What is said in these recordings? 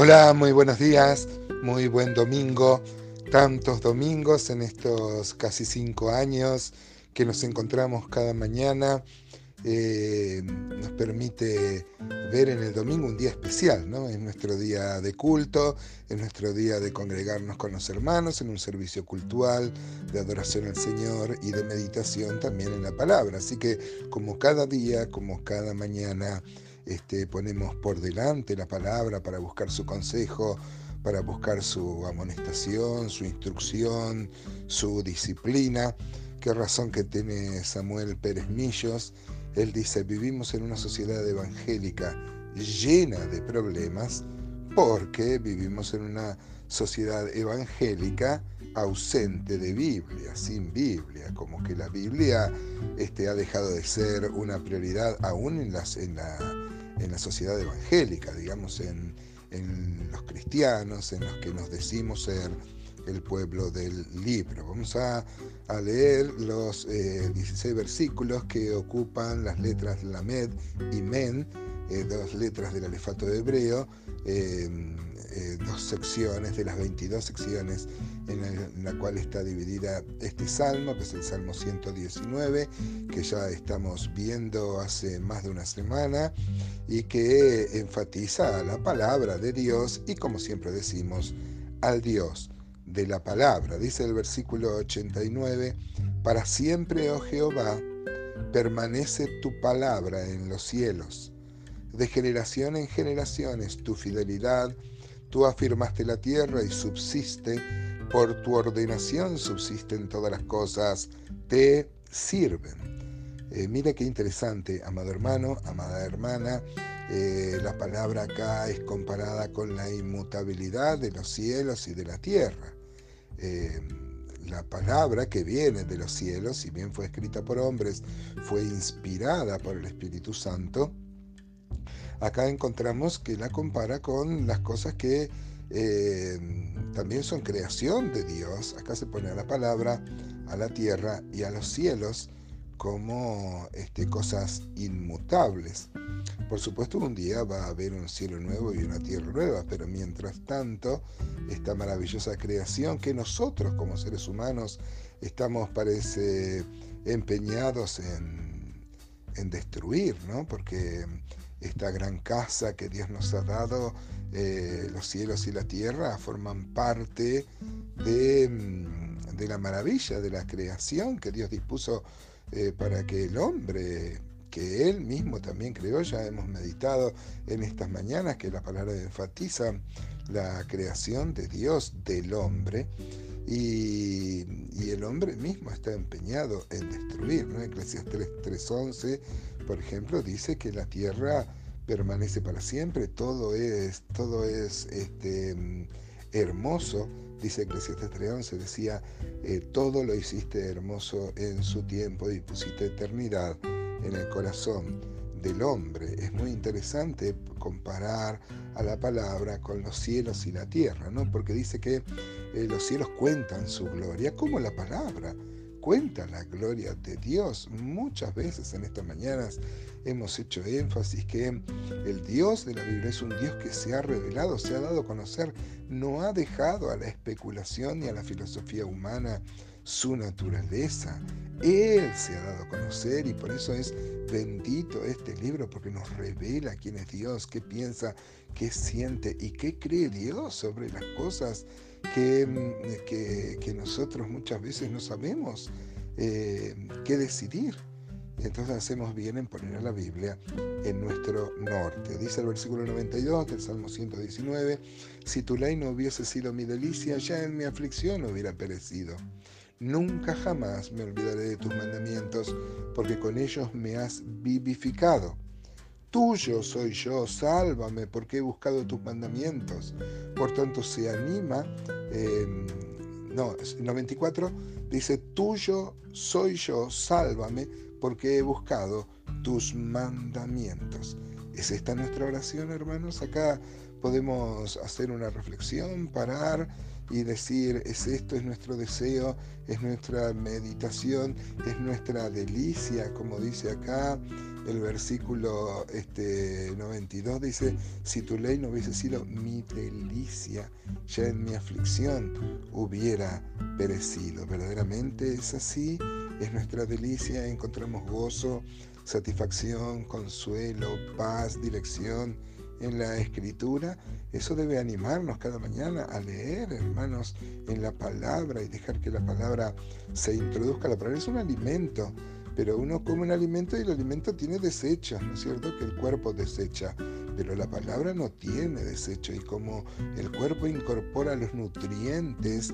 Hola, muy buenos días, muy buen domingo. Tantos domingos en estos casi cinco años que nos encontramos cada mañana. Eh, nos permite ver en el domingo un día especial, ¿no? Es nuestro día de culto, es nuestro día de congregarnos con los hermanos en un servicio cultural, de adoración al Señor y de meditación también en la palabra. Así que como cada día, como cada mañana, este, ponemos por delante la palabra para buscar su consejo, para buscar su amonestación, su instrucción, su disciplina. Qué razón que tiene Samuel Pérez Millos. Él dice, vivimos en una sociedad evangélica llena de problemas porque vivimos en una sociedad evangélica ausente de Biblia, sin Biblia, como que la Biblia este, ha dejado de ser una prioridad aún en, la en la sociedad evangélica, digamos, en, los cristianos, en los que nos decimos ser el pueblo del libro. Vamos a, leer los 16 eh, versículos que ocupan las letras Lamed y Men, eh, dos letras del alefato hebreo, eh, dos secciones de las 22 secciones en la, cual está dividida este salmo, que es el Salmo 119, que ya estamos viendo hace más de una semana y que enfatiza la palabra de Dios y como siempre decimos, al Dios de la palabra. Dice el versículo 89, para siempre, oh Jehová, permanece tu palabra en los cielos. De generación en generaciones tu fidelidad, tú afirmaste la tierra y subsiste por tu ordenación subsisten todas las cosas, te sirven. Eh, mira qué interesante, amado hermano, amada hermana, eh, la palabra acá es comparada con la inmutabilidad de los cielos y de la tierra. Eh, la palabra que viene de los cielos, si bien fue escrita por hombres, fue inspirada por el Espíritu Santo. Acá encontramos que la compara con las cosas que eh, también son creación de Dios. Acá se pone a la palabra, a la tierra y a los cielos como este, cosas inmutables. Por supuesto, un día va a haber un cielo nuevo y una tierra nueva, pero mientras tanto, esta maravillosa creación que nosotros como seres humanos estamos, parece, empeñados en, en destruir, ¿no? Porque esta gran casa que Dios nos ha dado, eh, los cielos y la tierra, forman parte de, mm, de, la maravilla de la creación que Dios dispuso eh, para que el hombre, que Él mismo también creó, ya hemos meditado en estas mañanas que la palabra enfatiza la creación de Dios del hombre. Y, el hombre mismo está empeñado en destruir. ¿no? Eclesiastes 3.11, por ejemplo, dice que la tierra permanece para siempre, todo es, todo es este, hermoso, dice Eclesiastes 3.11, decía, eh, todo lo hiciste hermoso en su tiempo y pusiste eternidad en el corazón del hombre. Es muy interesante comparar a la palabra con los cielos y la tierra, ¿no? Porque dice que eh, los cielos cuentan su gloria, como la palabra cuenta la gloria de Dios. Muchas veces en estas mañanas hemos hecho énfasis que el Dios de la Biblia es un Dios que se ha revelado, se ha dado a conocer, no ha dejado a la especulación ni a la filosofía humana su naturaleza. Él se ha dado a conocer y por eso es bendito este libro, porque nos revela quién es Dios, qué piensa, qué siente y qué cree Dios sobre las cosas que, que, nosotros muchas veces no sabemos eh, qué decidir. Entonces hacemos bien en poner a la Biblia en nuestro norte. Dice el versículo 92 del Salmo 119, si tu ley no hubiese sido mi delicia, ya en mi aflicción hubiera perecido. Nunca jamás me olvidaré de tus mandamientos, porque con ellos me has vivificado. Tuyo soy yo, sálvame, porque he buscado tus mandamientos. Por tanto, se anima, em, no, 94 dice, tuyo soy yo, sálvame, porque he buscado tus mandamientos. ¿Es esta nuestra oración, hermanos? Acá podemos hacer una reflexión, parar y decir, es esto, es nuestro deseo, es nuestra meditación, es nuestra delicia, como dice acá el versículo este, 92, dice, si tu ley no hubiese sido mi delicia, ya en mi aflicción hubiera perecido. Verdaderamente es así, es nuestra delicia, encontramos gozo, satisfacción, consuelo, paz, dirección en la escritura, eso debe animarnos cada mañana a leer, hermanos, en la palabra y dejar que la palabra se introduzca. La palabra es un alimento, pero uno come un alimento y el alimento tiene desechos, ¿no es cierto? Que el cuerpo desecha, pero la palabra no tiene desecho y como el cuerpo incorpora los nutrientes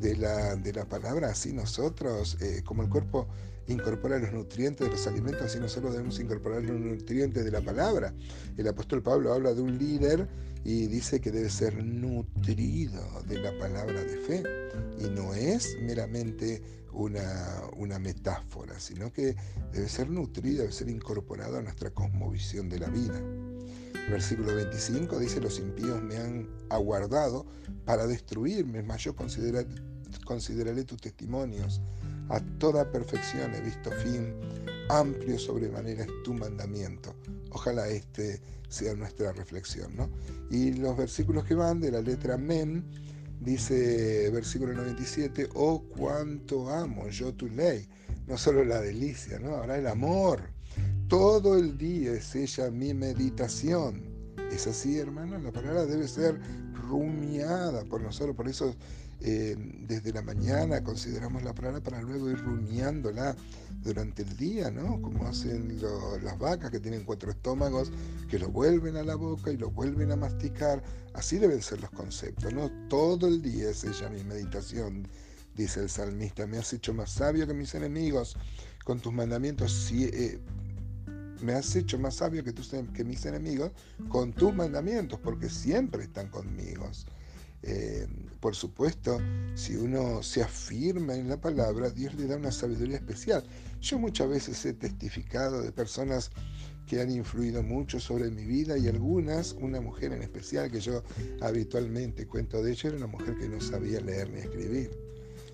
de la, de la palabra, así nosotros, eh, como el cuerpo incorpora los nutrientes de los alimentos, así nosotros debemos incorporar los nutrientes de la palabra. El apóstol Pablo habla de un líder y dice que debe ser nutrido de la palabra de fe y no es meramente una, una metáfora, sino que debe ser nutrido, debe ser incorporado a nuestra cosmovisión de la vida. Versículo 25 dice, los impíos me han aguardado para destruirme, mas yo consideraré, consideraré tus testimonios a toda perfección he visto fin, amplio sobremanera es tu mandamiento. Ojalá este sea nuestra reflexión. ¿no? Y los versículos que van de la letra Mem, dice versículo 97, oh cuánto amo yo tu ley. No solo la delicia, ¿no? ahora el amor. Todo el día es ella mi meditación. Es así, hermano, la palabra debe ser rumiada por nosotros, por eso eh, desde la mañana consideramos la palabra para luego ir rumiándola durante el día, ¿no? Como hacen las vacas que tienen cuatro estómagos, que lo vuelven a la boca y lo vuelven a masticar. Así deben ser los conceptos, ¿no? Todo el día es ella mi meditación, dice el salmista. Me has hecho más sabio que mis enemigos. Con tus mandamientos eh, me has hecho más sabio que, tus, que mis enemigos con tus mandamientos, porque siempre están conmigo. Eh, por supuesto, si uno se afirma en la palabra, Dios le da una sabiduría especial. Yo muchas veces he testificado de personas que han influido mucho sobre mi vida y algunas, una mujer en especial que yo habitualmente cuento de ella, era una mujer que no sabía leer ni escribir.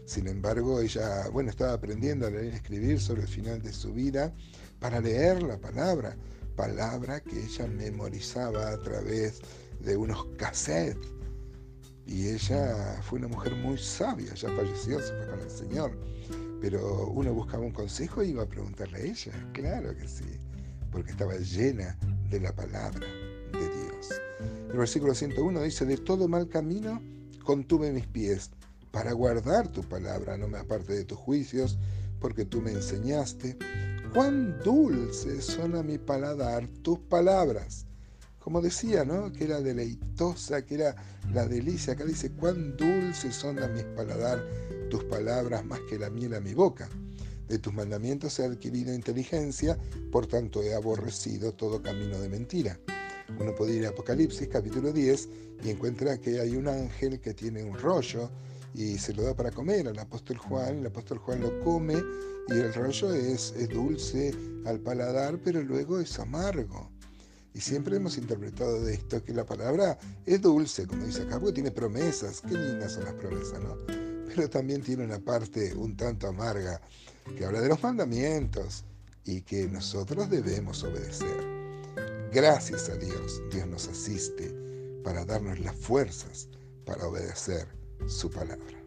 Sin embargo, ella, bueno, estaba aprendiendo a leer y escribir sobre el final de su vida para leer la palabra, palabra que ella memorizaba a través de unos cassettes y ella fue una mujer muy sabia, ya falleció, se fue con el Señor. Pero uno buscaba un consejo y iba a preguntarle a ella, claro que sí, porque estaba llena de la palabra de Dios. El versículo 101 dice, de todo mal camino contuve mis pies para guardar tu palabra, no me aparte de tus juicios, porque tú me enseñaste. Cuán dulces son a mi paladar tus palabras como decía, ¿no? Que era deleitosa, que era la delicia. Acá dice, cuán dulces son a mis paladar tus palabras más que la miel a mi boca. De tus mandamientos he adquirido inteligencia, por tanto he aborrecido todo camino de mentira. Uno puede ir a Apocalipsis capítulo 10 y encuentra que hay un ángel que tiene un rollo y se lo da para comer al apóstol Juan, el apóstol Juan lo come y el rollo es, es dulce al paladar, pero luego es amargo. Y siempre hemos interpretado de esto que la palabra es dulce, como dice acá, porque tiene promesas. Qué lindas son las promesas, ¿no? Pero también tiene una parte un tanto amarga que habla de los mandamientos y que nosotros debemos obedecer. Gracias a Dios, Dios nos asiste para darnos las fuerzas para obedecer su palabra.